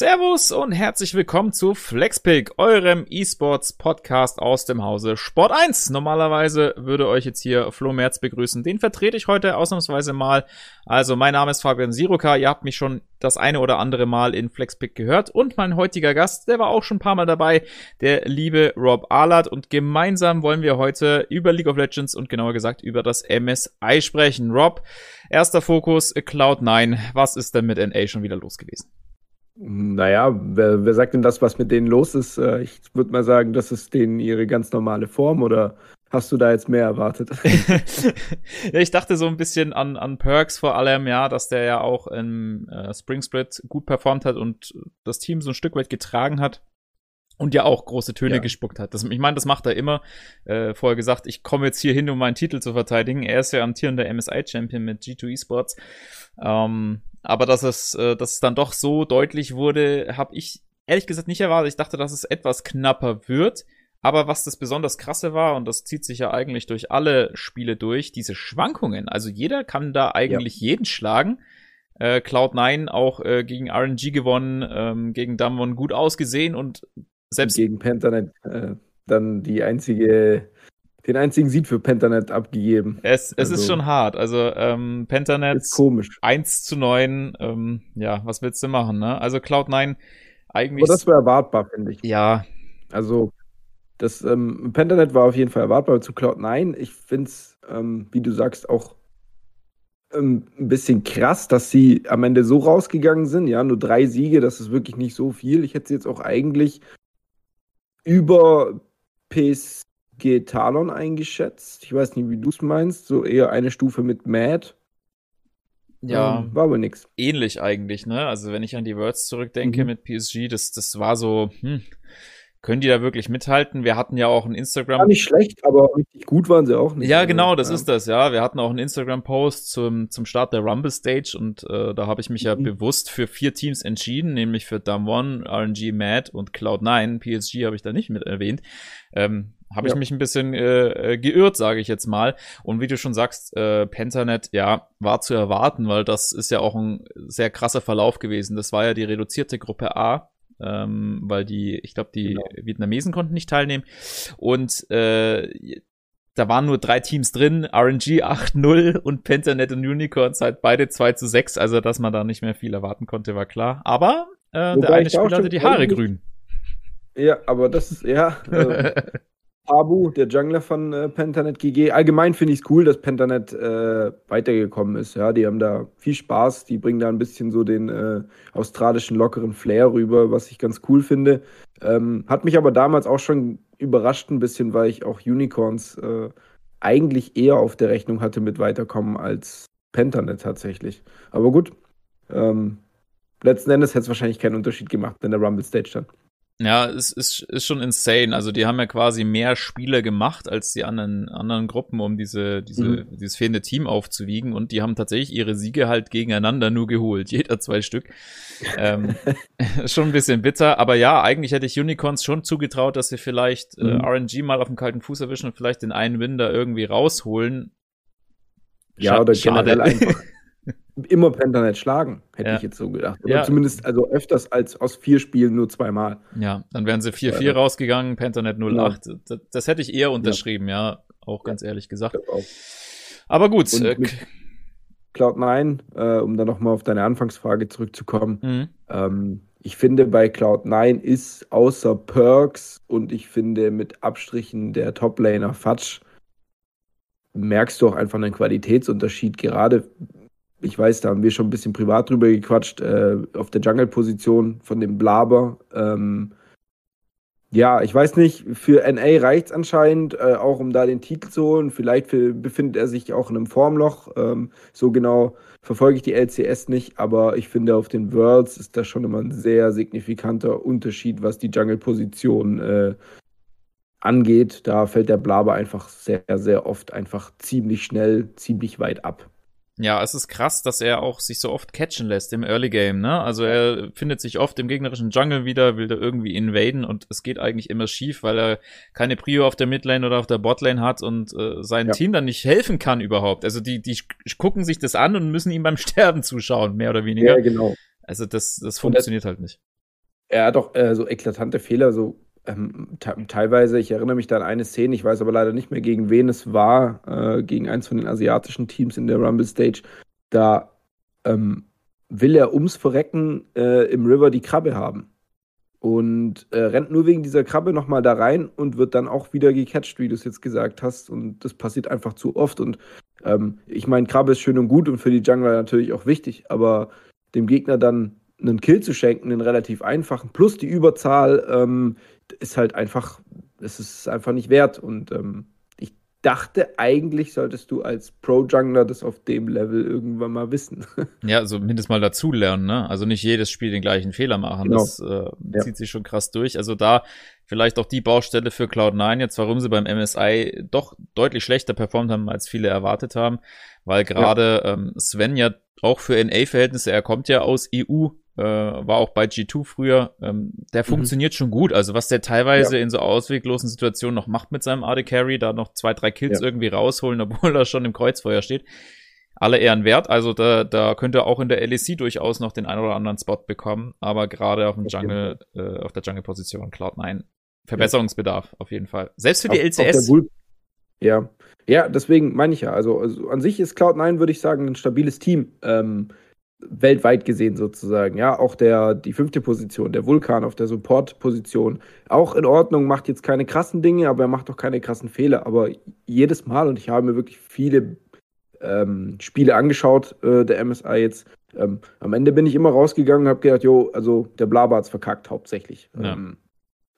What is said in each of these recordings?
Servus und herzlich willkommen zu FlexPick, eurem E-Sports Podcast aus dem Hause Sport 1. Normalerweise würde euch jetzt hier Flo Merz begrüßen. Den vertrete ich heute ausnahmsweise mal. Also mein Name ist Fabian Siroka. Ihr habt mich schon das eine oder andere Mal in FlexPick gehört und mein heutiger Gast, der war auch schon ein paar Mal dabei, der liebe Rob Ahlert und gemeinsam wollen wir heute über League of Legends und genauer gesagt über das MSI sprechen. Rob, erster Fokus Cloud9. Was ist denn mit NA schon wieder los gewesen? Naja, wer, wer sagt denn das, was mit denen los ist? Äh, ich würde mal sagen, das ist denen ihre ganz normale Form oder hast du da jetzt mehr erwartet? ja, ich dachte so ein bisschen an, an Perks vor allem, ja, dass der ja auch im äh, Spring Split gut performt hat und das Team so ein Stück weit getragen hat und ja auch große Töne ja. gespuckt hat. Das, ich meine, das macht er immer. Äh, vorher gesagt, ich komme jetzt hier hin, um meinen Titel zu verteidigen. Er ist ja amtierender MSI-Champion mit G2 Esports. Ähm, aber dass es, äh, dass es dann doch so deutlich wurde, habe ich ehrlich gesagt nicht erwartet. Ich dachte, dass es etwas knapper wird. Aber was das besonders krasse war, und das zieht sich ja eigentlich durch alle Spiele durch, diese Schwankungen. Also jeder kann da eigentlich ja. jeden schlagen. Äh, Cloud9 auch äh, gegen RNG gewonnen, ähm, gegen Damwon gut ausgesehen und selbst. Gegen Pentanet äh, dann die einzige den einzigen Sieg für Pentanet abgegeben. Es, es also, ist schon hart. Also ähm, Pentanet ist komisch. 1 zu 9, ähm, ja, was willst du machen, ne? Also Cloud9 eigentlich. Aber das war erwartbar, finde ich. Ja. Also das ähm, Pentanet war auf jeden Fall erwartbar zu Cloud9. Ich finde es, ähm, wie du sagst, auch ähm, ein bisschen krass, dass sie am Ende so rausgegangen sind. Ja, nur drei Siege, das ist wirklich nicht so viel. Ich hätte sie jetzt auch eigentlich über PS G Talon eingeschätzt. Ich weiß nicht, wie du es meinst. So eher eine Stufe mit Mad. Ja, ähm, war aber nix. Ähnlich eigentlich, ne? Also wenn ich an die Words zurückdenke mhm. mit PSG, das, das war so, hm, können die da wirklich mithalten? Wir hatten ja auch ein Instagram. War nicht schlecht, aber richtig gut waren sie auch nicht. Ja, genau, das ja. ist das, ja. Wir hatten auch einen Instagram-Post zum, zum Start der Rumble Stage und äh, da habe ich mich mhm. ja bewusst für vier Teams entschieden, nämlich für Damwon, RNG Mad und Cloud9. PSG habe ich da nicht mit erwähnt. Ähm, habe ich ja. mich ein bisschen äh, äh, geirrt, sage ich jetzt mal. Und wie du schon sagst, äh, Pentanet, ja, war zu erwarten, weil das ist ja auch ein sehr krasser Verlauf gewesen. Das war ja die reduzierte Gruppe A, ähm, weil die, ich glaube, die genau. Vietnamesen konnten nicht teilnehmen. Und äh, da waren nur drei Teams drin, RNG 8-0 und Pentanet und Unicorns halt beide 2 zu 6, also dass man da nicht mehr viel erwarten konnte, war klar. Aber äh, der eine Spieler hatte die Haare grün. Ja, aber das ist, ja, äh, Abu, der Jungler von äh, Pentanet GG. Allgemein finde ich es cool, dass Pentanet äh, weitergekommen ist. Ja, die haben da viel Spaß. Die bringen da ein bisschen so den äh, australischen lockeren Flair rüber, was ich ganz cool finde. Ähm, hat mich aber damals auch schon überrascht ein bisschen, weil ich auch Unicorns äh, eigentlich eher auf der Rechnung hatte mit weiterkommen als Pentanet tatsächlich. Aber gut. Ähm, letzten Endes hätte es wahrscheinlich keinen Unterschied gemacht, wenn der Rumble Stage stand. Ja, es ist, ist schon insane. Also die haben ja quasi mehr Spiele gemacht als die anderen, anderen Gruppen, um diese, diese, mhm. dieses fehlende Team aufzuwiegen. Und die haben tatsächlich ihre Siege halt gegeneinander nur geholt. Jeder zwei Stück. ähm, schon ein bisschen bitter. Aber ja, eigentlich hätte ich Unicorns schon zugetraut, dass sie vielleicht äh, mhm. äh, RNG mal auf dem kalten Fuß erwischen und vielleicht den einen Win da irgendwie rausholen. Ja, oder generell einfach immer Pentanet schlagen, hätte ja. ich jetzt so gedacht. Oder ja. zumindest also öfters als aus vier Spielen nur zweimal. Ja, dann wären sie 4-4 ja. rausgegangen, Pentanet 08. Ja. Das, das, hätte ich eher unterschrieben, ja, auch ganz ehrlich gesagt. Aber gut. Äh, Cloud9, äh, um dann nochmal auf deine Anfangsfrage zurückzukommen. Mhm. Ähm, ich finde, bei Cloud9 ist außer Perks und ich finde mit Abstrichen der Toplaner Fatsch merkst du auch einfach einen Qualitätsunterschied, gerade ich weiß, da haben wir schon ein bisschen privat drüber gequatscht, äh, auf der Jungle-Position von dem Blaber. Ähm, ja, ich weiß nicht, für NA reicht es anscheinend, äh, auch um da den Titel zu holen. Vielleicht für, befindet er sich auch in einem Formloch. Ähm, so genau verfolge ich die LCS nicht, aber ich finde, auf den Worlds ist das schon immer ein sehr signifikanter Unterschied, was die Jungle-Position äh, angeht. Da fällt der Blaber einfach sehr, sehr oft einfach ziemlich schnell, ziemlich weit ab. Ja, es ist krass, dass er auch sich so oft catchen lässt im Early Game, ne? Also er findet sich oft im gegnerischen Jungle wieder, will da irgendwie invaden und es geht eigentlich immer schief, weil er keine Prio auf der Midlane oder auf der Botlane hat und äh, sein ja. Team dann nicht helfen kann überhaupt. Also die, die gucken sich das an und müssen ihm beim Sterben zuschauen, mehr oder weniger. Ja, genau. Also das, das funktioniert halt nicht. Er hat auch äh, so eklatante Fehler, so ähm, teilweise, ich erinnere mich da an eine Szene, ich weiß aber leider nicht mehr, gegen wen es war, äh, gegen eins von den asiatischen Teams in der Rumble Stage. Da ähm, will er ums Verrecken äh, im River die Krabbe haben. Und äh, rennt nur wegen dieser Krabbe nochmal da rein und wird dann auch wieder gecatcht, wie du es jetzt gesagt hast. Und das passiert einfach zu oft. Und ähm, ich meine, Krabbe ist schön und gut und für die Jungler natürlich auch wichtig, aber dem Gegner dann einen Kill zu schenken, einen relativ einfachen, plus die Überzahl, ähm, ist halt einfach, es ist einfach nicht wert. Und ähm, ich dachte, eigentlich solltest du als Pro-Jungler das auf dem Level irgendwann mal wissen. Ja, also mindestens mal dazulernen, ne? Also nicht jedes Spiel den gleichen Fehler machen. Genau. Das äh, ja. zieht sich schon krass durch. Also da vielleicht auch die Baustelle für Cloud9 jetzt, warum sie beim MSI doch deutlich schlechter performt haben, als viele erwartet haben. Weil gerade ja. ähm, Sven ja auch für NA-Verhältnisse, er kommt ja aus EU, äh, war auch bei G2 früher, ähm, der mhm. funktioniert schon gut. Also was der teilweise ja. in so ausweglosen Situationen noch macht mit seinem AD Carry, da noch zwei, drei Kills ja. irgendwie rausholen, obwohl er schon im Kreuzfeuer steht. Alle Ehren wert. Also da, da könnte er auch in der LEC durchaus noch den einen oder anderen Spot bekommen. Aber gerade auf dem Jungle, äh, auf der Jungle-Position Cloud9 Verbesserungsbedarf ja. auf jeden Fall. Selbst für die auf, LCS. Auf ja, ja, deswegen meine ich ja. Also, also an sich ist Cloud9, würde ich sagen, ein stabiles Team. Ähm, weltweit gesehen sozusagen. Ja, auch der, die fünfte Position, der Vulkan auf der Support-Position. Auch in Ordnung, macht jetzt keine krassen Dinge, aber er macht auch keine krassen Fehler. Aber jedes Mal, und ich habe mir wirklich viele ähm, Spiele angeschaut, äh, der MSI jetzt, ähm, am Ende bin ich immer rausgegangen und habe gedacht, jo, also der Blabart's verkackt hauptsächlich. Ja. Ähm,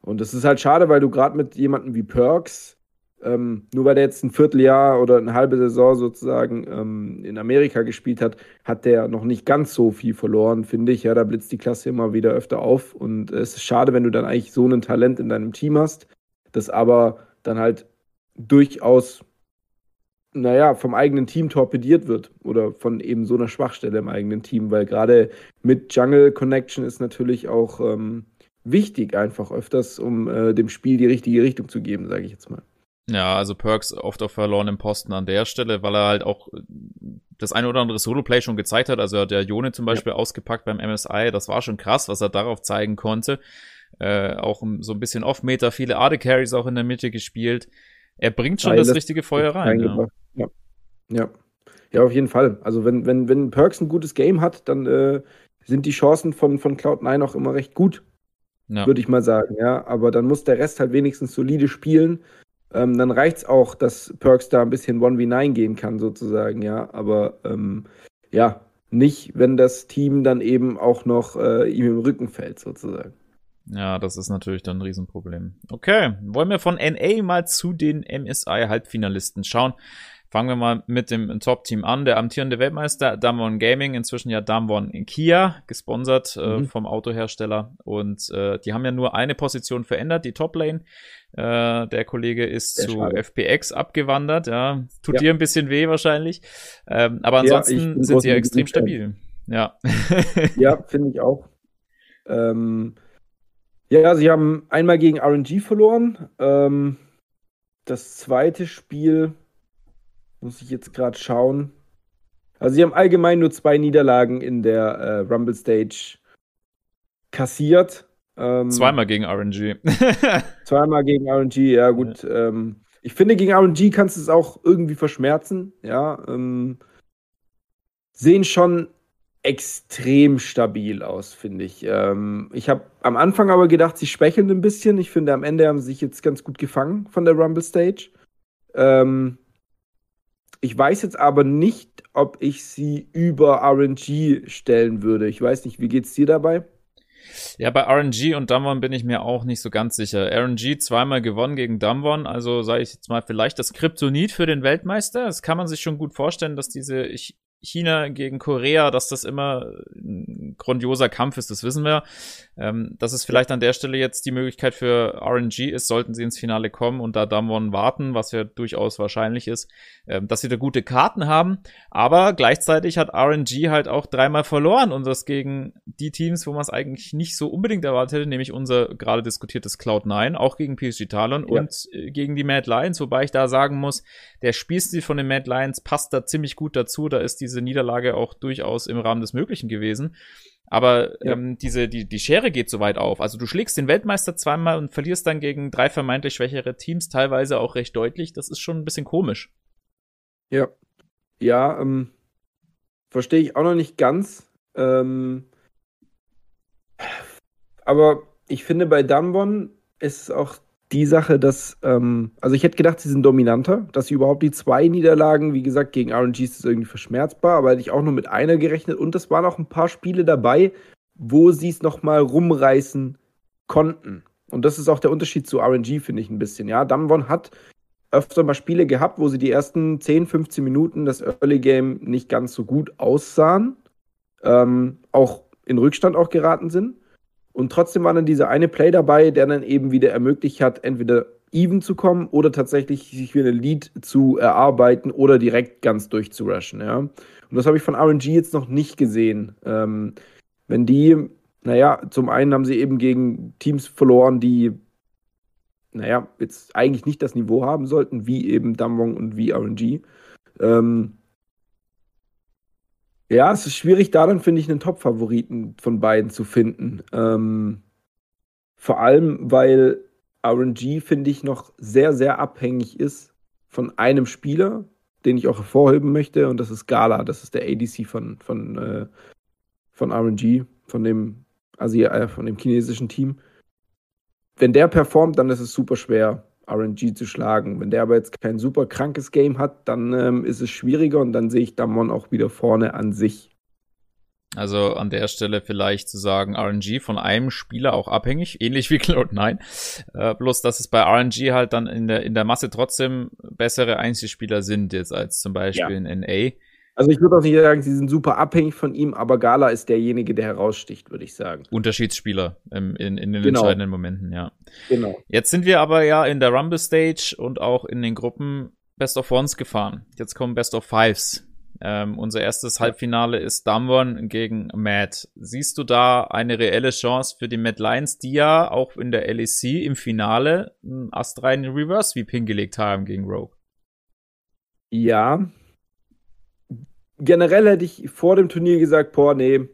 und das ist halt schade, weil du gerade mit jemandem wie Perks ähm, nur weil der jetzt ein Vierteljahr oder eine halbe Saison sozusagen ähm, in Amerika gespielt hat, hat der noch nicht ganz so viel verloren, finde ich. Ja, da blitzt die Klasse immer wieder öfter auf. Und es ist schade, wenn du dann eigentlich so ein Talent in deinem Team hast, das aber dann halt durchaus, naja, vom eigenen Team torpediert wird oder von eben so einer Schwachstelle im eigenen Team, weil gerade mit Jungle Connection ist natürlich auch ähm, wichtig, einfach öfters, um äh, dem Spiel die richtige Richtung zu geben, sage ich jetzt mal. Ja, also Perks oft auf verlorenem Posten an der Stelle, weil er halt auch äh, das eine oder andere Solo-Play schon gezeigt hat. Also der Jone zum Beispiel ja. ausgepackt beim MSI, das war schon krass, was er darauf zeigen konnte. Äh, auch so ein bisschen Off-Meter, viele AD-Carries auch in der Mitte gespielt. Er bringt schon Alles das richtige Feuer rein. Ja. ja. ja. Ja, auf jeden Fall. Also wenn, wenn, wenn Perks ein gutes Game hat, dann äh, sind die Chancen von, von Cloud9 auch immer recht gut. Ja. Würde ich mal sagen, ja. Aber dann muss der Rest halt wenigstens solide spielen ähm, dann reicht es auch, dass Perks da ein bisschen 1v9 gehen kann, sozusagen, ja. Aber ähm, ja, nicht, wenn das Team dann eben auch noch äh, ihm im Rücken fällt, sozusagen. Ja, das ist natürlich dann ein Riesenproblem. Okay, wollen wir von NA mal zu den MSI-Halbfinalisten schauen. Fangen wir mal mit dem Top-Team an. Der amtierende Weltmeister Damwon Gaming, inzwischen ja Damwon Kia, gesponsert äh, mhm. vom Autohersteller. Und äh, die haben ja nur eine Position verändert, die Top-Lane. Äh, der Kollege ist Sehr zu schade. FPX abgewandert. Ja, tut ja. dir ein bisschen weh wahrscheinlich. Ähm, aber ansonsten ja, sind sie ja extrem stabil. Ja. ja, finde ich auch. Ähm, ja, sie haben einmal gegen RNG verloren. Ähm, das zweite Spiel muss ich jetzt gerade schauen. Also sie haben allgemein nur zwei Niederlagen in der äh, Rumble Stage kassiert. Ähm, zweimal gegen RNG. zweimal gegen RNG, ja gut. Ja. Ähm, ich finde, gegen RNG kannst du es auch irgendwie verschmerzen. Ja, ähm, sehen schon extrem stabil aus, finde ich. Ähm, ich habe am Anfang aber gedacht, sie schwächeln ein bisschen. Ich finde, am Ende haben sie sich jetzt ganz gut gefangen von der Rumble Stage. Ähm, ich weiß jetzt aber nicht, ob ich sie über RNG stellen würde. Ich weiß nicht, wie geht's dir dabei? Ja, bei RNG und Damwon bin ich mir auch nicht so ganz sicher. RNG zweimal gewonnen gegen Damwon, also sage ich jetzt mal vielleicht das Kryptonit für den Weltmeister. Das kann man sich schon gut vorstellen, dass diese China gegen Korea, dass das immer ein grandioser Kampf ist, das wissen wir. Ähm, dass es vielleicht an der Stelle jetzt die Möglichkeit für RNG ist, sollten sie ins Finale kommen und da Damwon warten, was ja durchaus wahrscheinlich ist, ähm, dass sie da gute Karten haben. Aber gleichzeitig hat RNG halt auch dreimal verloren und das gegen die Teams, wo man es eigentlich nicht so unbedingt erwartet hätte, nämlich unser gerade diskutiertes Cloud9, auch gegen PSG Talon ja. und äh, gegen die Mad Lions, wobei ich da sagen muss, der Spielstil von den Mad Lions passt da ziemlich gut dazu. Da ist diese Niederlage auch durchaus im Rahmen des Möglichen gewesen. Aber ja. ähm, diese, die, die Schere geht so weit auf. Also du schlägst den Weltmeister zweimal und verlierst dann gegen drei vermeintlich schwächere Teams, teilweise auch recht deutlich. Das ist schon ein bisschen komisch. Ja. Ja, ähm, verstehe ich auch noch nicht ganz. Ähm, aber ich finde, bei Dunbon ist es auch die Sache, dass, ähm, also ich hätte gedacht, sie sind dominanter, dass sie überhaupt die zwei Niederlagen, wie gesagt, gegen RNG ist irgendwie verschmerzbar, aber hätte ich auch nur mit einer gerechnet und es waren auch ein paar Spiele dabei, wo sie es nochmal rumreißen konnten. Und das ist auch der Unterschied zu RNG, finde ich ein bisschen. Ja, Damwon hat öfter mal Spiele gehabt, wo sie die ersten 10, 15 Minuten das Early Game nicht ganz so gut aussahen, ähm, auch in Rückstand auch geraten sind. Und trotzdem war dann dieser eine Play dabei, der dann eben wieder ermöglicht hat, entweder even zu kommen oder tatsächlich sich wieder ein Lead zu erarbeiten oder direkt ganz durchzurushen, ja. Und das habe ich von RNG jetzt noch nicht gesehen. Ähm, wenn die, naja, zum einen haben sie eben gegen Teams verloren, die, naja, jetzt eigentlich nicht das Niveau haben sollten, wie eben Damwon und wie RNG. Ähm, ja, es ist schwierig, da dann, finde ich, einen Top-Favoriten von beiden zu finden. Ähm, vor allem, weil RNG, finde ich, noch sehr, sehr abhängig ist von einem Spieler, den ich auch hervorheben möchte, und das ist Gala. Das ist der ADC von, von, äh, von RNG, von dem, Asi äh, von dem chinesischen Team. Wenn der performt, dann ist es super schwer, RNG zu schlagen. Wenn der aber jetzt kein super krankes Game hat, dann ähm, ist es schwieriger und dann sehe ich Damon auch wieder vorne an sich. Also an der Stelle vielleicht zu sagen, RNG von einem Spieler auch abhängig, ähnlich wie Cloud9. Äh, bloß, dass es bei RNG halt dann in der, in der Masse trotzdem bessere Einzelspieler sind jetzt als zum Beispiel ja. in NA. Also ich würde auch nicht sagen, sie sind super abhängig von ihm, aber Gala ist derjenige, der heraussticht, würde ich sagen. Unterschiedsspieler ähm, in, in den genau. entscheidenden Momenten, ja. Genau. Jetzt sind wir aber ja in der Rumble Stage und auch in den Gruppen Best of Ones gefahren. Jetzt kommen Best of Fives. Ähm, unser erstes Halbfinale ist Damwon gegen Matt. Siehst du da eine reelle Chance für die Mad Lions, die ja auch in der LEC im Finale einen astreinen Reverse Sweep hingelegt haben gegen Rogue? Ja, generell hätte ich vor dem Turnier gesagt, boah, nee,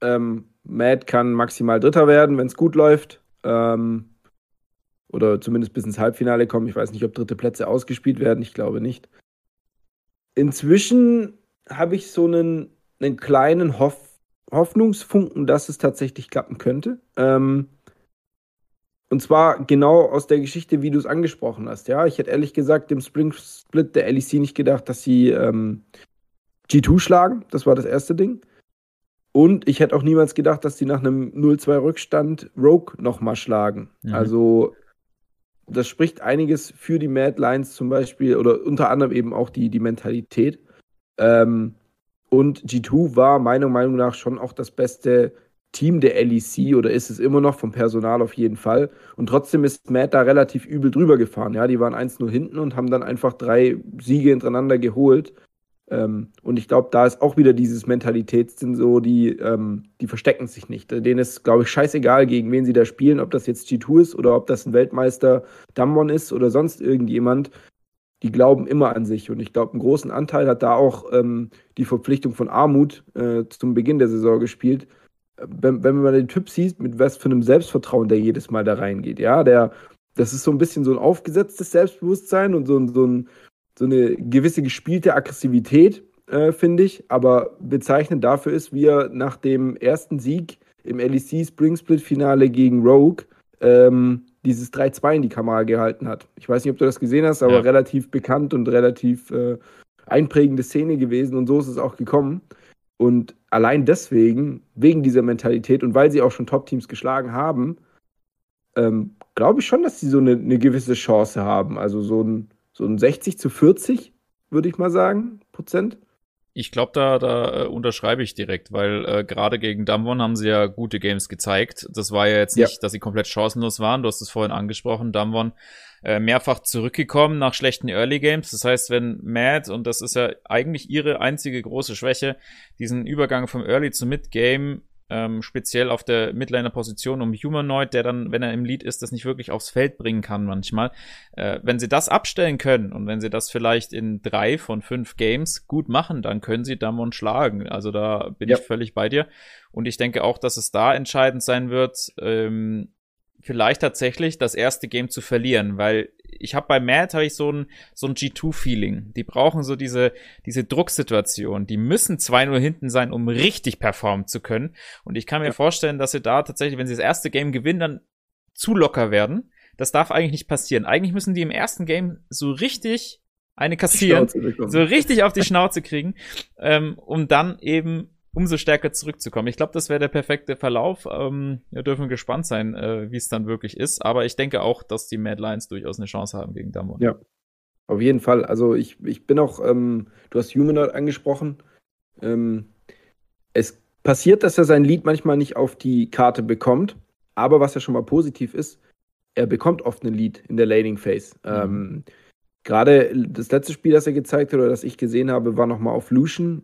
ähm, Matt kann maximal Dritter werden, wenn es gut läuft. Ähm, oder zumindest bis ins Halbfinale kommen. Ich weiß nicht, ob dritte Plätze ausgespielt werden. Ich glaube nicht. Inzwischen habe ich so einen, einen kleinen Hoff Hoffnungsfunken, dass es tatsächlich klappen könnte. Ähm, und zwar genau aus der Geschichte, wie du es angesprochen hast. Ja, ich hätte ehrlich gesagt dem Spring Split der LEC nicht gedacht, dass sie ähm, G2 schlagen. Das war das erste Ding. Und ich hätte auch niemals gedacht, dass die nach einem 0-2 Rückstand Rogue nochmal schlagen. Mhm. Also, das spricht einiges für die Mad Lions zum Beispiel oder unter anderem eben auch die, die Mentalität. Ähm, und G2 war meiner Meinung nach schon auch das beste Team der LEC oder ist es immer noch vom Personal auf jeden Fall. Und trotzdem ist Matt da relativ übel drüber gefahren. Ja, die waren 1-0 hinten und haben dann einfach drei Siege hintereinander geholt. Ähm, und ich glaube, da ist auch wieder dieses Mentalitätssinn so, die, ähm, die verstecken sich nicht. Denen ist, glaube ich, scheißegal, gegen wen sie da spielen, ob das jetzt G2 ist oder ob das ein Weltmeister Damwon ist oder sonst irgendjemand. Die glauben immer an sich. Und ich glaube, einen großen Anteil hat da auch ähm, die Verpflichtung von Armut äh, zum Beginn der Saison gespielt. Wenn, wenn man den Typ sieht, mit was für einem Selbstvertrauen der jedes Mal da reingeht, ja, der, das ist so ein bisschen so ein aufgesetztes Selbstbewusstsein und so, so ein so eine gewisse gespielte Aggressivität, äh, finde ich. Aber bezeichnend dafür ist, wie er nach dem ersten Sieg im LEC Spring Split Finale gegen Rogue ähm, dieses 3-2 in die Kamera gehalten hat. Ich weiß nicht, ob du das gesehen hast, aber ja. relativ bekannt und relativ äh, einprägende Szene gewesen und so ist es auch gekommen. Und allein deswegen, wegen dieser Mentalität und weil sie auch schon Top-Teams geschlagen haben, ähm, glaube ich schon, dass sie so eine, eine gewisse Chance haben. Also so ein so ein 60 zu 40, würde ich mal sagen, Prozent. Ich glaube, da, da äh, unterschreibe ich direkt, weil äh, gerade gegen Damwon haben sie ja gute Games gezeigt. Das war ja jetzt nicht, ja. dass sie komplett chancenlos waren. Du hast es vorhin angesprochen, Damwon äh, mehrfach zurückgekommen nach schlechten Early Games. Das heißt, wenn Mad, und das ist ja eigentlich ihre einzige große Schwäche, diesen Übergang vom Early zum Mid Game ähm, speziell auf der Midliner-Position um Humanoid, der dann, wenn er im Lead ist, das nicht wirklich aufs Feld bringen kann manchmal. Äh, wenn sie das abstellen können und wenn sie das vielleicht in drei von fünf Games gut machen, dann können sie Damon schlagen. Also da bin ja. ich völlig bei dir. Und ich denke auch, dass es da entscheidend sein wird, ähm, vielleicht tatsächlich das erste Game zu verlieren, weil ich habe bei Matt habe ich so ein so ein G2 -Feeling. Die brauchen so diese diese Drucksituation. Die müssen 2-0 hinten sein, um richtig performen zu können. Und ich kann mir ja. vorstellen, dass sie da tatsächlich, wenn sie das erste Game gewinnen, dann zu locker werden. Das darf eigentlich nicht passieren. Eigentlich müssen die im ersten Game so richtig eine kassieren, so richtig auf die Schnauze kriegen, ähm, um dann eben umso stärker zurückzukommen. Ich glaube, das wäre der perfekte Verlauf. Ähm, wir dürfen gespannt sein, äh, wie es dann wirklich ist. Aber ich denke auch, dass die Mad Lions durchaus eine Chance haben gegen Damon. Ja, auf jeden Fall. Also ich, ich bin auch, ähm, du hast Humanoid angesprochen. Ähm, es passiert, dass er sein Lied manchmal nicht auf die Karte bekommt. Aber was ja schon mal positiv ist, er bekommt oft ein Lied in der Laning Phase. Mhm. Ähm, Gerade das letzte Spiel, das er gezeigt hat oder das ich gesehen habe, war nochmal auf Lucian.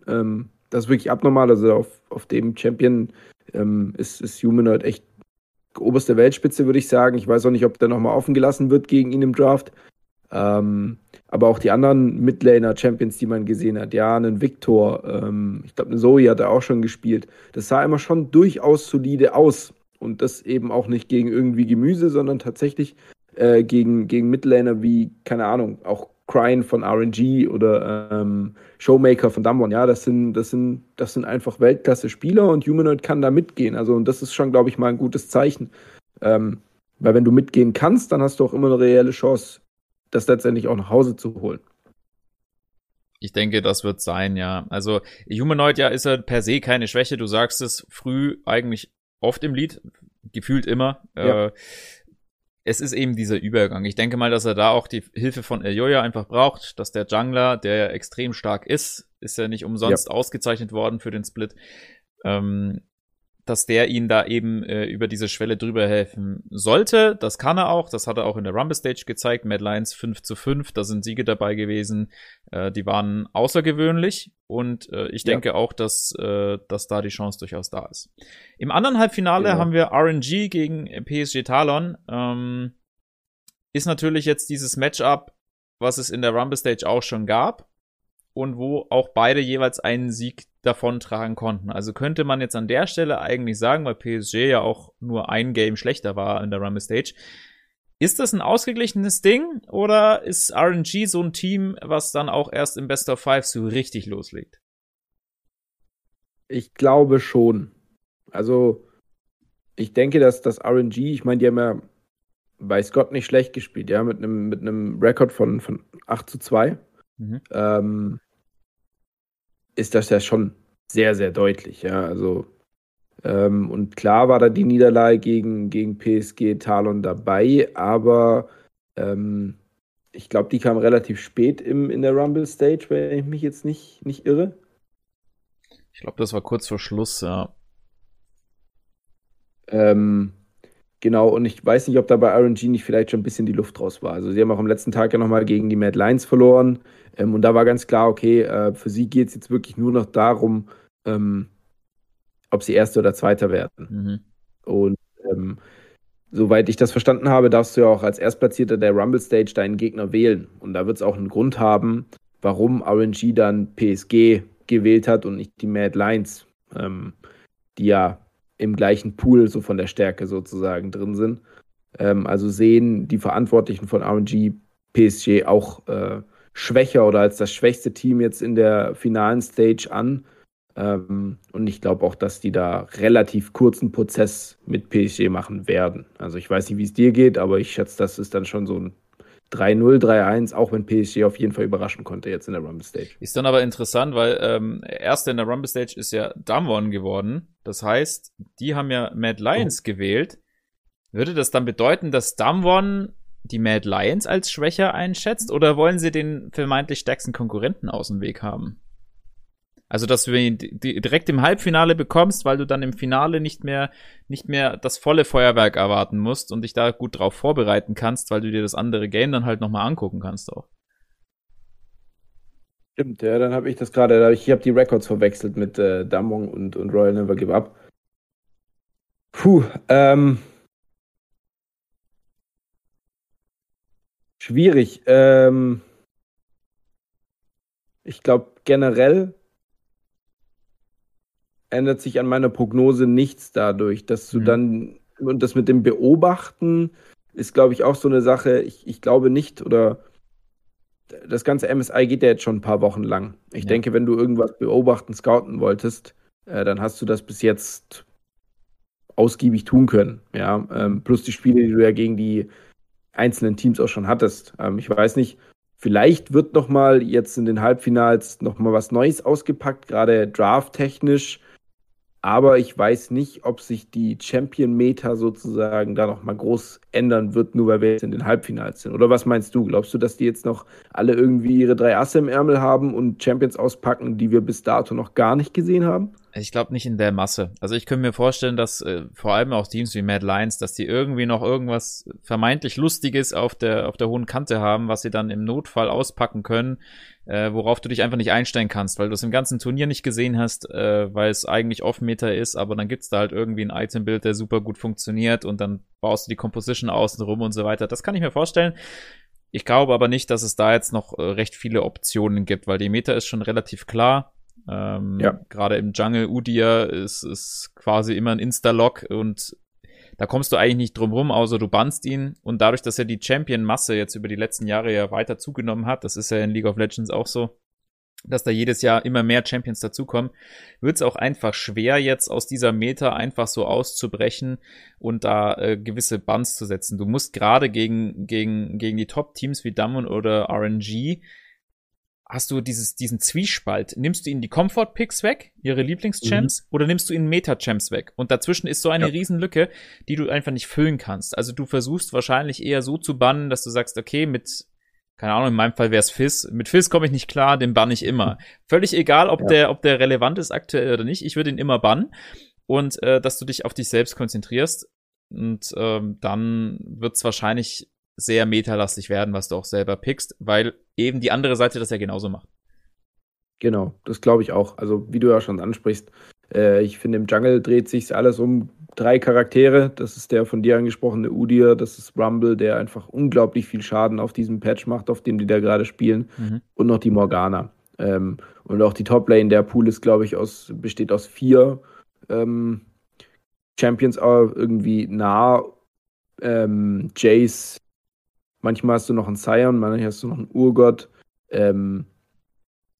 Das ist wirklich abnormal. Also auf, auf dem Champion ähm, ist, ist Humanoid echt oberste Weltspitze, würde ich sagen. Ich weiß auch nicht, ob der nochmal offen gelassen wird gegen ihn im Draft. Ähm, aber auch die anderen Midlaner-Champions, die man gesehen hat, ja, einen Victor, ähm, ich glaube, eine Zoe hat er auch schon gespielt. Das sah immer schon durchaus solide aus. Und das eben auch nicht gegen irgendwie Gemüse, sondern tatsächlich äh, gegen, gegen Midlaner wie, keine Ahnung, auch Cryin von RNG oder ähm, Showmaker von Damwon, ja, das sind, das sind, das sind einfach Weltklasse-Spieler und Humanoid kann da mitgehen. Also, und das ist schon, glaube ich, mal ein gutes Zeichen. Ähm, weil wenn du mitgehen kannst, dann hast du auch immer eine reelle Chance, das letztendlich auch nach Hause zu holen. Ich denke, das wird sein, ja. Also Humanoid ja ist ja per se keine Schwäche. Du sagst es früh eigentlich oft im Lied, gefühlt immer. Ja. Äh, es ist eben dieser Übergang. Ich denke mal, dass er da auch die Hilfe von Elioya einfach braucht, dass der Jungler, der ja extrem stark ist, ist ja nicht umsonst ja. ausgezeichnet worden für den Split, ähm, dass der ihn da eben äh, über diese Schwelle drüber helfen sollte. Das kann er auch. Das hat er auch in der Rumble Stage gezeigt. Mad Lions 5 zu 5. Da sind Siege dabei gewesen. Äh, die waren außergewöhnlich. Und äh, ich ja. denke auch, dass, äh, dass da die Chance durchaus da ist. Im anderen Halbfinale ja. haben wir RNG gegen PSG Talon. Ähm, ist natürlich jetzt dieses Matchup, was es in der Rumble Stage auch schon gab und wo auch beide jeweils einen Sieg davontragen konnten. Also könnte man jetzt an der Stelle eigentlich sagen, weil PSG ja auch nur ein Game schlechter war in der Rumble Stage, ist das ein ausgeglichenes Ding oder ist RNG so ein Team, was dann auch erst im Best of Five so richtig loslegt? Ich glaube schon. Also, ich denke, dass das RNG, ich meine, die haben ja bei Scott nicht schlecht gespielt, ja, mit einem mit Rekord von, von 8 zu 2. Mhm. Ähm, ist das ja schon sehr, sehr deutlich. Ja, also ähm, und klar war da die Niederlage gegen, gegen PSG Talon dabei, aber ähm, ich glaube, die kam relativ spät im, in der Rumble Stage, wenn ich mich jetzt nicht, nicht irre. Ich glaube, das war kurz vor Schluss, ja. Ähm, genau, und ich weiß nicht, ob da bei RNG nicht vielleicht schon ein bisschen die Luft raus war. Also sie haben auch am letzten Tag ja nochmal gegen die Mad Lions verloren. Ähm, und da war ganz klar, okay, äh, für sie geht es jetzt wirklich nur noch darum, ähm, ob sie Erster oder Zweiter werden. Mhm. Und ähm, soweit ich das verstanden habe, darfst du ja auch als Erstplatzierter der Rumble Stage deinen Gegner wählen. Und da wird es auch einen Grund haben, warum RNG dann PSG gewählt hat und nicht die Mad Lions, ähm, die ja im gleichen Pool so von der Stärke sozusagen drin sind. Ähm, also sehen die Verantwortlichen von RNG PSG auch äh, schwächer oder als das schwächste Team jetzt in der finalen Stage an. Ähm, und ich glaube auch, dass die da relativ kurzen Prozess mit PSG machen werden. Also ich weiß nicht, wie es dir geht, aber ich schätze, das ist dann schon so ein 3-0, 3-1, auch wenn PSG auf jeden Fall überraschen konnte jetzt in der Rumble Stage. Ist dann aber interessant, weil ähm, erster in der Rumble Stage ist ja Damwon geworden. Das heißt, die haben ja Mad Lions oh. gewählt. Würde das dann bedeuten, dass Damwon die Mad Lions als schwächer einschätzt oder wollen sie den vermeintlich stärksten Konkurrenten aus dem Weg haben? Also, dass du ihn direkt im Halbfinale bekommst, weil du dann im Finale nicht mehr, nicht mehr das volle Feuerwerk erwarten musst und dich da gut drauf vorbereiten kannst, weil du dir das andere Game dann halt nochmal angucken kannst auch. Stimmt, ja, dann habe ich das gerade, ich habe die Records verwechselt mit äh, Damwon und, und Royal Never Give Up. Puh, ähm. Schwierig. Ähm, ich glaube, generell ändert sich an meiner Prognose nichts dadurch, dass du mhm. dann, und das mit dem Beobachten ist, glaube ich, auch so eine Sache, ich, ich glaube nicht, oder das ganze MSI geht ja jetzt schon ein paar Wochen lang. Ich ja. denke, wenn du irgendwas beobachten, scouten wolltest, äh, dann hast du das bis jetzt ausgiebig tun können. Ja, ähm, plus die Spiele, die du ja gegen die einzelnen Teams auch schon hattest. Ähm, ich weiß nicht, vielleicht wird noch mal jetzt in den Halbfinals noch mal was Neues ausgepackt, gerade drafttechnisch. Aber ich weiß nicht, ob sich die Champion-Meta sozusagen da noch mal groß ändern wird, nur weil wir jetzt in den Halbfinals sind. Oder was meinst du? Glaubst du, dass die jetzt noch alle irgendwie ihre drei Asse im Ärmel haben und Champions auspacken, die wir bis dato noch gar nicht gesehen haben? Ich glaube nicht in der Masse. Also ich könnte mir vorstellen, dass äh, vor allem auch Teams wie Mad Lions, dass die irgendwie noch irgendwas vermeintlich Lustiges auf der, auf der hohen Kante haben, was sie dann im Notfall auspacken können, äh, worauf du dich einfach nicht einstellen kannst, weil du es im ganzen Turnier nicht gesehen hast, äh, weil es eigentlich Off-Meter ist, aber dann gibt's da halt irgendwie ein Item-Bild, der super gut funktioniert und dann baust du die Composition außen rum und so weiter. Das kann ich mir vorstellen. Ich glaube aber nicht, dass es da jetzt noch äh, recht viele Optionen gibt, weil die Meta ist schon relativ klar ähm, ja. Gerade im Jungle Udia ist, ist quasi immer ein Insta-Lock und da kommst du eigentlich nicht drum rum, außer du bannst ihn. Und dadurch, dass er die Champion-Masse jetzt über die letzten Jahre ja weiter zugenommen hat, das ist ja in League of Legends auch so, dass da jedes Jahr immer mehr Champions dazukommen, wird es auch einfach schwer, jetzt aus dieser Meta einfach so auszubrechen und da äh, gewisse Bans zu setzen. Du musst gerade gegen, gegen, gegen die Top-Teams wie Damwon oder RNG hast du dieses, diesen Zwiespalt. Nimmst du ihnen die Comfort-Picks weg, ihre Lieblingschamps, mhm. oder nimmst du ihnen Meta-Champs weg? Und dazwischen ist so eine ja. Riesenlücke, die du einfach nicht füllen kannst. Also du versuchst wahrscheinlich eher so zu bannen, dass du sagst, okay, mit, keine Ahnung, in meinem Fall wäre es Fizz. Mit Fizz komme ich nicht klar, den bann ich immer. Völlig egal, ob ja. der, ob der relevant ist aktuell oder nicht. Ich würde ihn immer bannen. Und äh, dass du dich auf dich selbst konzentrierst. Und ähm, dann wird es wahrscheinlich sehr metalastig werden, was du auch selber pickst, weil eben die andere Seite das ja genauso macht. Genau, das glaube ich auch. Also, wie du ja schon ansprichst, äh, ich finde, im Jungle dreht sich alles um drei Charaktere. Das ist der von dir angesprochene Udir, das ist Rumble, der einfach unglaublich viel Schaden auf diesem Patch macht, auf dem die da gerade spielen, mhm. und noch die Morgana. Ähm, und auch die Top-Lane, der Pool ist, glaube ich, aus, besteht aus vier ähm, Champions irgendwie nah. Ähm, Jace, Manchmal hast du noch einen Scion, manchmal hast du noch einen Urgott. Ähm,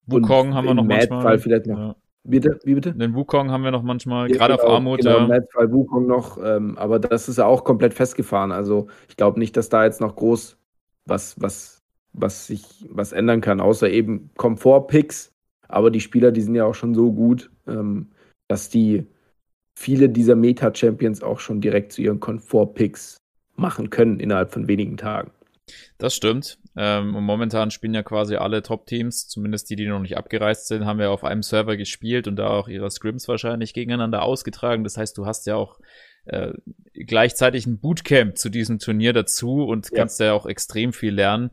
Wukong haben wir noch manchmal. Fall vielleicht noch. Ja. Bitte? Wie bitte? Den Wukong haben wir noch manchmal, ja, gerade genau, auf Armut. Genau, ja. Madfall Wukong noch, ähm, aber das ist ja auch komplett festgefahren. Also ich glaube nicht, dass da jetzt noch groß was, was, was sich was ändern kann, außer eben Komfort-Picks. Aber die Spieler, die sind ja auch schon so gut, ähm, dass die viele dieser Meta-Champions auch schon direkt zu ihren Komfort-Picks machen können innerhalb von wenigen Tagen. Das stimmt. Ähm, und momentan spielen ja quasi alle Top-Teams, zumindest die, die noch nicht abgereist sind, haben ja auf einem Server gespielt und da auch ihre Scrims wahrscheinlich gegeneinander ausgetragen. Das heißt, du hast ja auch äh, gleichzeitig ein Bootcamp zu diesem Turnier dazu und ja. kannst ja auch extrem viel lernen.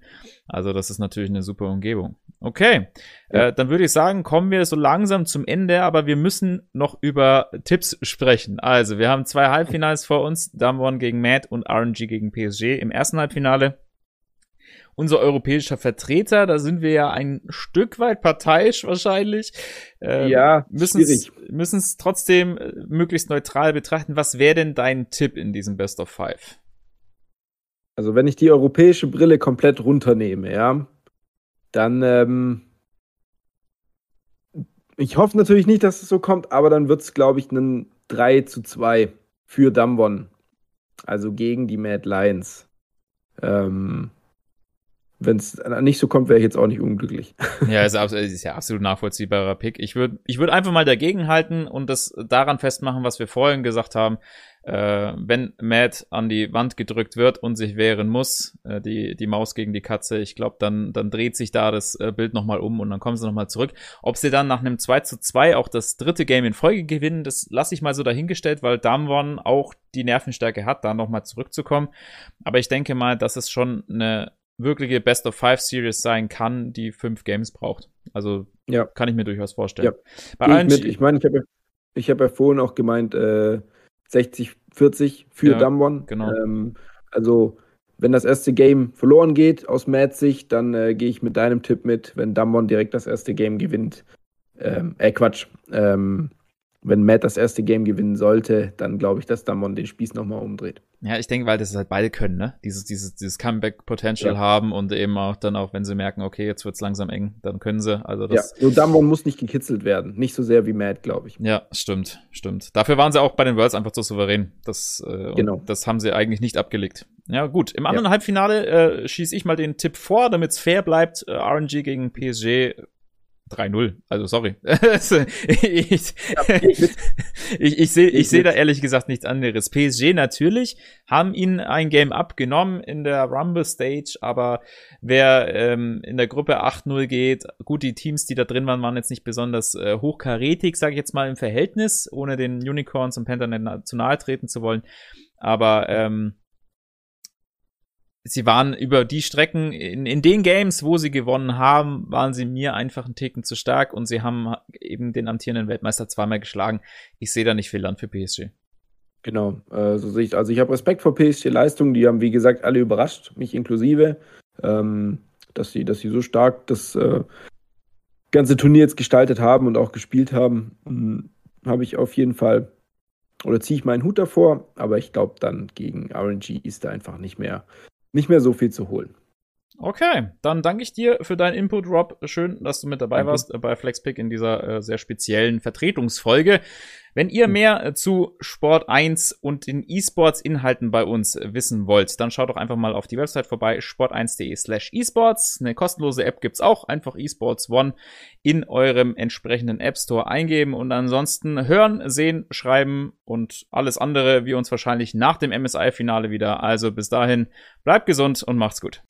Also das ist natürlich eine super Umgebung. Okay, ja. äh, dann würde ich sagen, kommen wir so langsam zum Ende, aber wir müssen noch über Tipps sprechen. Also wir haben zwei Halbfinals vor uns, Damwon gegen Matt und RNG gegen PSG. Im ersten Halbfinale unser europäischer Vertreter. Da sind wir ja ein Stück weit parteiisch wahrscheinlich. Ähm, ja, müssen es trotzdem äh, möglichst neutral betrachten. Was wäre denn dein Tipp in diesem Best of Five? Also wenn ich die europäische Brille komplett runternehme, ja, dann ähm, ich hoffe natürlich nicht, dass es so kommt, aber dann wird es, glaube ich, ein 3 zu 2 für Damwon. Also gegen die Mad Lions. Ähm, wenn es nicht so kommt, wäre ich jetzt auch nicht unglücklich. Ja, ist, ist ja absolut nachvollziehbarer Pick. Ich würde ich würd einfach mal dagegen halten und das daran festmachen, was wir vorhin gesagt haben. Äh, wenn Matt an die Wand gedrückt wird und sich wehren muss, äh, die, die Maus gegen die Katze, ich glaube, dann, dann dreht sich da das äh, Bild nochmal um und dann kommen sie nochmal zurück. Ob sie dann nach einem 2 zu 2 auch das dritte Game in Folge gewinnen, das lasse ich mal so dahingestellt, weil Damwon auch die Nervenstärke hat, da nochmal zurückzukommen. Aber ich denke mal, dass es schon eine wirkliche Best of Five Series sein kann, die fünf Games braucht. Also ja. kann ich mir durchaus vorstellen. Ja. Ich, ich meine, ich habe ich hab ja vorhin auch gemeint, äh, 60, 40 für ja, Damwon. Genau. Ähm, also, wenn das erste Game verloren geht aus Mads Sicht, dann äh, gehe ich mit deinem Tipp mit, wenn Damwon direkt das erste Game gewinnt. Ähm, äh, Quatsch. Ähm, wenn Matt das erste Game gewinnen sollte, dann glaube ich, dass Damon den Spieß nochmal umdreht. Ja, ich denke, weil das halt beide können, ne? Dieses, dieses, dieses Comeback-Potential ja. haben und eben auch dann auch, wenn sie merken, okay, jetzt wird es langsam eng, dann können sie. Also das ja, nur Damon muss nicht gekitzelt werden. Nicht so sehr wie Matt, glaube ich. Ja, stimmt, stimmt. Dafür waren sie auch bei den Worlds einfach zu souverän. Das, äh, genau. das haben sie eigentlich nicht abgelegt. Ja, gut. Im anderen ja. Halbfinale äh, schieße ich mal den Tipp vor, damit es fair bleibt. Äh, RNG gegen PSG 3-0. Also sorry. ich, ich, ich sehe ich seh da ehrlich gesagt nichts anderes. PSG natürlich haben ihnen ein Game abgenommen in der Rumble Stage, aber wer ähm, in der Gruppe 8-0 geht, gut, die Teams, die da drin waren, waren jetzt nicht besonders äh, hochkarätig, sage ich jetzt mal im Verhältnis, ohne den Unicorns und Pentanet zu nahe treten zu wollen. Aber ähm, sie waren über die Strecken, in, in den Games, wo sie gewonnen haben, waren sie mir einfach einen Ticken zu stark und sie haben eben den amtierenden Weltmeister zweimal geschlagen. Ich sehe da nicht viel Land für PSG. Genau, äh, so sehe ich. Also ich habe Respekt vor PSG-Leistungen, die haben, wie gesagt, alle überrascht, mich inklusive, ähm, dass sie, dass sie so stark das äh, ganze Turnier jetzt gestaltet haben und auch gespielt haben. Ähm, habe ich auf jeden Fall oder ziehe ich meinen Hut davor, aber ich glaube dann gegen RNG ist da einfach nicht mehr nicht mehr so viel zu holen. Okay, dann danke ich dir für deinen Input, Rob. Schön, dass du mit dabei danke. warst bei FlexPick in dieser äh, sehr speziellen Vertretungsfolge. Wenn ihr mehr äh, zu Sport 1 und den E-Sports-Inhalten bei uns wissen wollt, dann schaut doch einfach mal auf die Website vorbei, sport1.de slash esports. Eine kostenlose App gibt's auch, einfach esports One in eurem entsprechenden App Store eingeben und ansonsten hören, sehen, schreiben und alles andere wir uns wahrscheinlich nach dem MSI-Finale wieder. Also bis dahin, bleibt gesund und macht's gut.